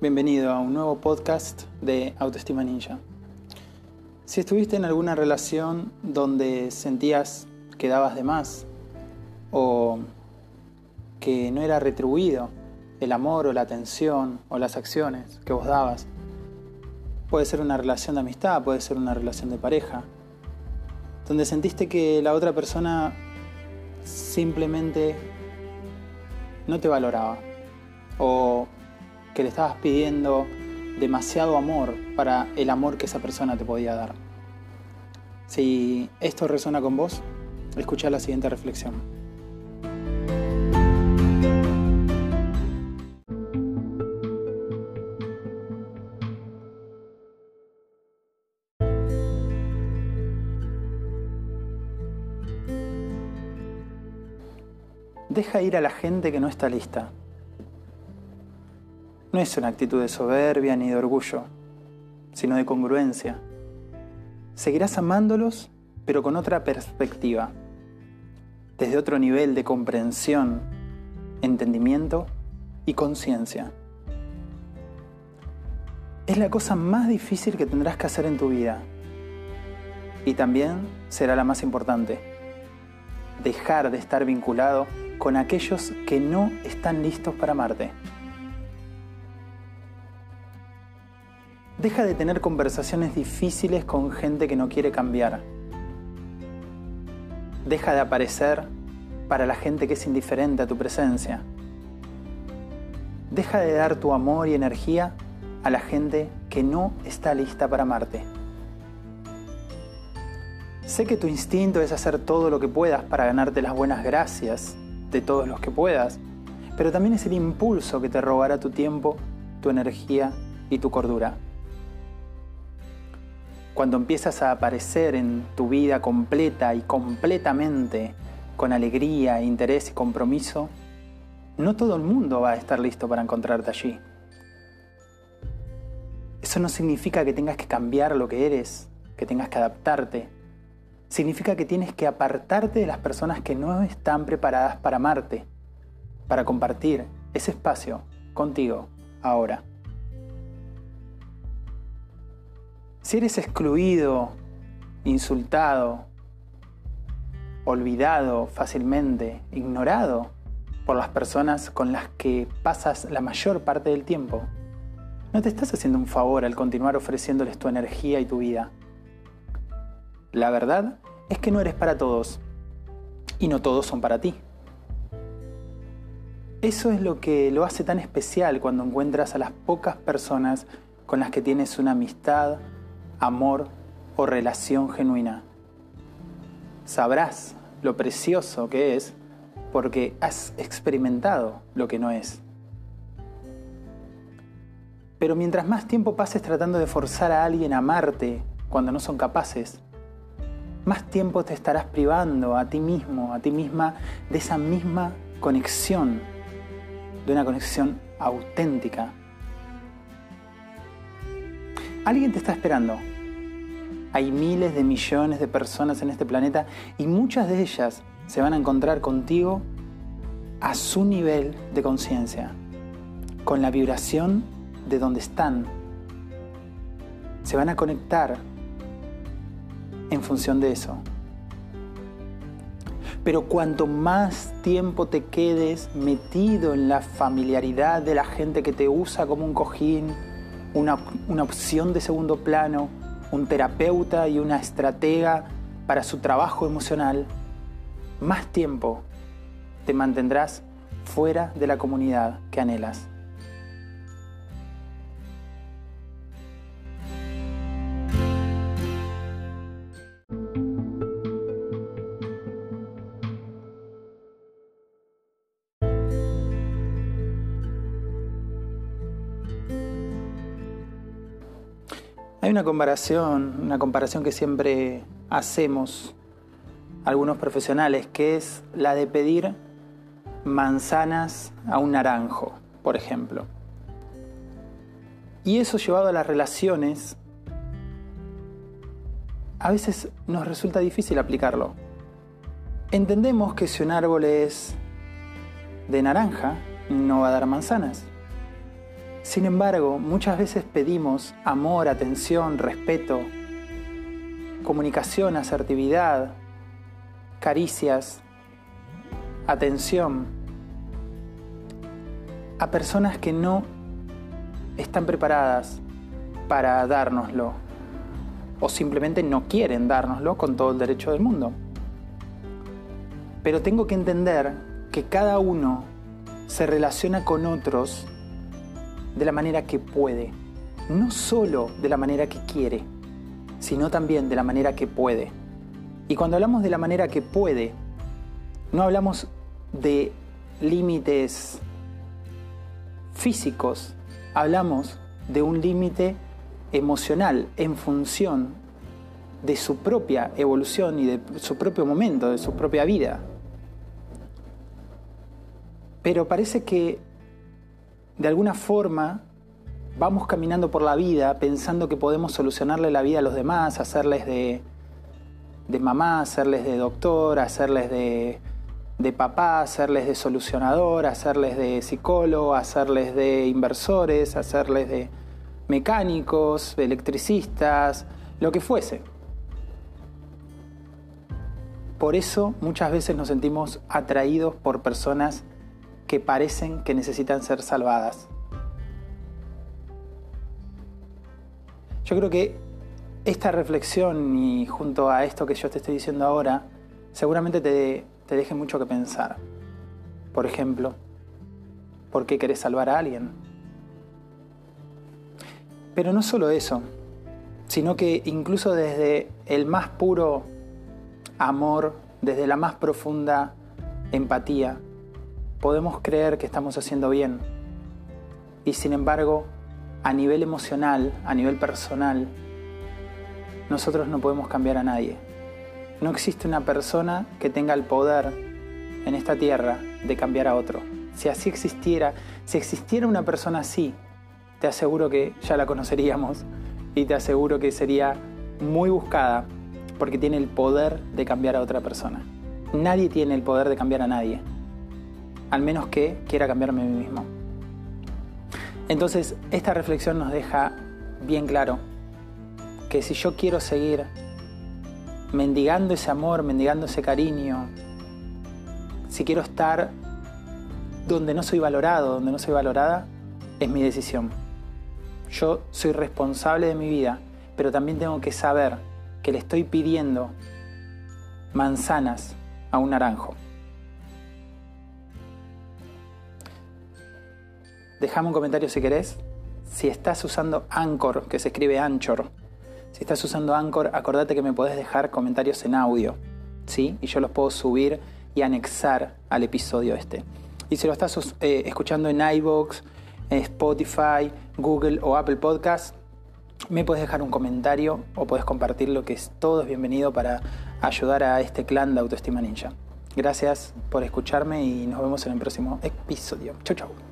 Bienvenido a un nuevo podcast de Autoestima Ninja. Si estuviste en alguna relación donde sentías que dabas de más o que no era retribuido el amor o la atención o las acciones que vos dabas, puede ser una relación de amistad, puede ser una relación de pareja, donde sentiste que la otra persona simplemente no te valoraba o que le estabas pidiendo demasiado amor para el amor que esa persona te podía dar. Si esto resuena con vos, escucha la siguiente reflexión. Deja ir a la gente que no está lista. No es una actitud de soberbia ni de orgullo, sino de congruencia. Seguirás amándolos, pero con otra perspectiva, desde otro nivel de comprensión, entendimiento y conciencia. Es la cosa más difícil que tendrás que hacer en tu vida y también será la más importante. Dejar de estar vinculado con aquellos que no están listos para amarte. Deja de tener conversaciones difíciles con gente que no quiere cambiar. Deja de aparecer para la gente que es indiferente a tu presencia. Deja de dar tu amor y energía a la gente que no está lista para amarte. Sé que tu instinto es hacer todo lo que puedas para ganarte las buenas gracias de todos los que puedas, pero también es el impulso que te robará tu tiempo, tu energía y tu cordura. Cuando empiezas a aparecer en tu vida completa y completamente con alegría, interés y compromiso, no todo el mundo va a estar listo para encontrarte allí. Eso no significa que tengas que cambiar lo que eres, que tengas que adaptarte. Significa que tienes que apartarte de las personas que no están preparadas para amarte, para compartir ese espacio contigo ahora. Si eres excluido, insultado, olvidado fácilmente, ignorado por las personas con las que pasas la mayor parte del tiempo, no te estás haciendo un favor al continuar ofreciéndoles tu energía y tu vida. La verdad es que no eres para todos y no todos son para ti. Eso es lo que lo hace tan especial cuando encuentras a las pocas personas con las que tienes una amistad, amor o relación genuina. Sabrás lo precioso que es porque has experimentado lo que no es. Pero mientras más tiempo pases tratando de forzar a alguien a amarte cuando no son capaces, más tiempo te estarás privando a ti mismo, a ti misma, de esa misma conexión, de una conexión auténtica Alguien te está esperando. Hay miles de millones de personas en este planeta y muchas de ellas se van a encontrar contigo a su nivel de conciencia, con la vibración de donde están. Se van a conectar en función de eso. Pero cuanto más tiempo te quedes metido en la familiaridad de la gente que te usa como un cojín, una, opción de segundo plano, un terapeuta y una estratega para su trabajo emocional, más tiempo te mantendrás fuera de la comunidad que anhelas. Hay una comparación, una comparación que siempre hacemos algunos profesionales, que es la de pedir manzanas a un naranjo, por ejemplo. Y eso llevado a las relaciones, a veces nos resulta difícil aplicarlo. Entendemos que si un árbol es de naranja, no va a dar manzanas. Sin embargo, muchas veces pedimos amor, atención, respeto, comunicación, asertividad, caricias, atención a personas que no están preparadas para dárnoslo o simplemente no quieren dárnoslo con todo el derecho del mundo. Pero tengo que entender que cada uno se relaciona con otros de la manera que puede, no solo de la manera que quiere, sino también de la manera que puede. Y cuando hablamos de la manera que puede, no hablamos de límites físicos, hablamos de un límite emocional en función de su propia evolución y de su propio momento, de su propia vida. Pero parece que de alguna forma vamos caminando por la vida pensando que podemos solucionarle la vida a los demás, hacerles de, de mamá, hacerles de doctor, hacerles de, de papá, hacerles de solucionador, hacerles de psicólogo, hacerles de inversores, hacerles de mecánicos, electricistas, lo que fuese. Por eso muchas veces nos sentimos atraídos por personas que parecen que necesitan ser salvadas. Yo creo que esta reflexión y junto a esto que yo te estoy diciendo ahora, seguramente te, te deje mucho que pensar. Por ejemplo, ¿por qué querés salvar a alguien? Pero no solo eso, sino que incluso desde el más puro amor, desde la más profunda empatía, podemos creer que estamos haciendo bien. Y sin embargo, a nivel emocional, a nivel personal, nosotros no podemos cambiar a nadie. No existe una persona que tenga el poder en esta tierra de cambiar a otro. Si así existiera, si existiera una persona así, te aseguro que ya la conoceríamos y te aseguro que sería muy buscada porque tiene el poder de cambiar a otra persona. Nadie tiene el poder de cambiar a nadie, al menos que quiera cambiarme a mí mismo. Entonces, esta reflexión nos deja bien claro que si yo quiero seguir mendigando ese amor, mendigando ese cariño, si quiero estar donde no soy valorado, donde no soy valorada, es mi decisión. Yo soy responsable de mi vida, pero también tengo que saber que le estoy pidiendo manzanas a un naranjo. Déjame un comentario si querés. Si estás usando Anchor, que se escribe Anchor, si estás usando Anchor, acordate que me podés dejar comentarios en audio, ¿sí? Y yo los puedo subir y anexar al episodio este. Y si lo estás eh, escuchando en iVoox, Spotify, Google o Apple Podcast, me puedes dejar un comentario o puedes compartirlo, que es todo bienvenido para ayudar a este clan de Autoestima Ninja. Gracias por escucharme y nos vemos en el próximo episodio. Chau, chau.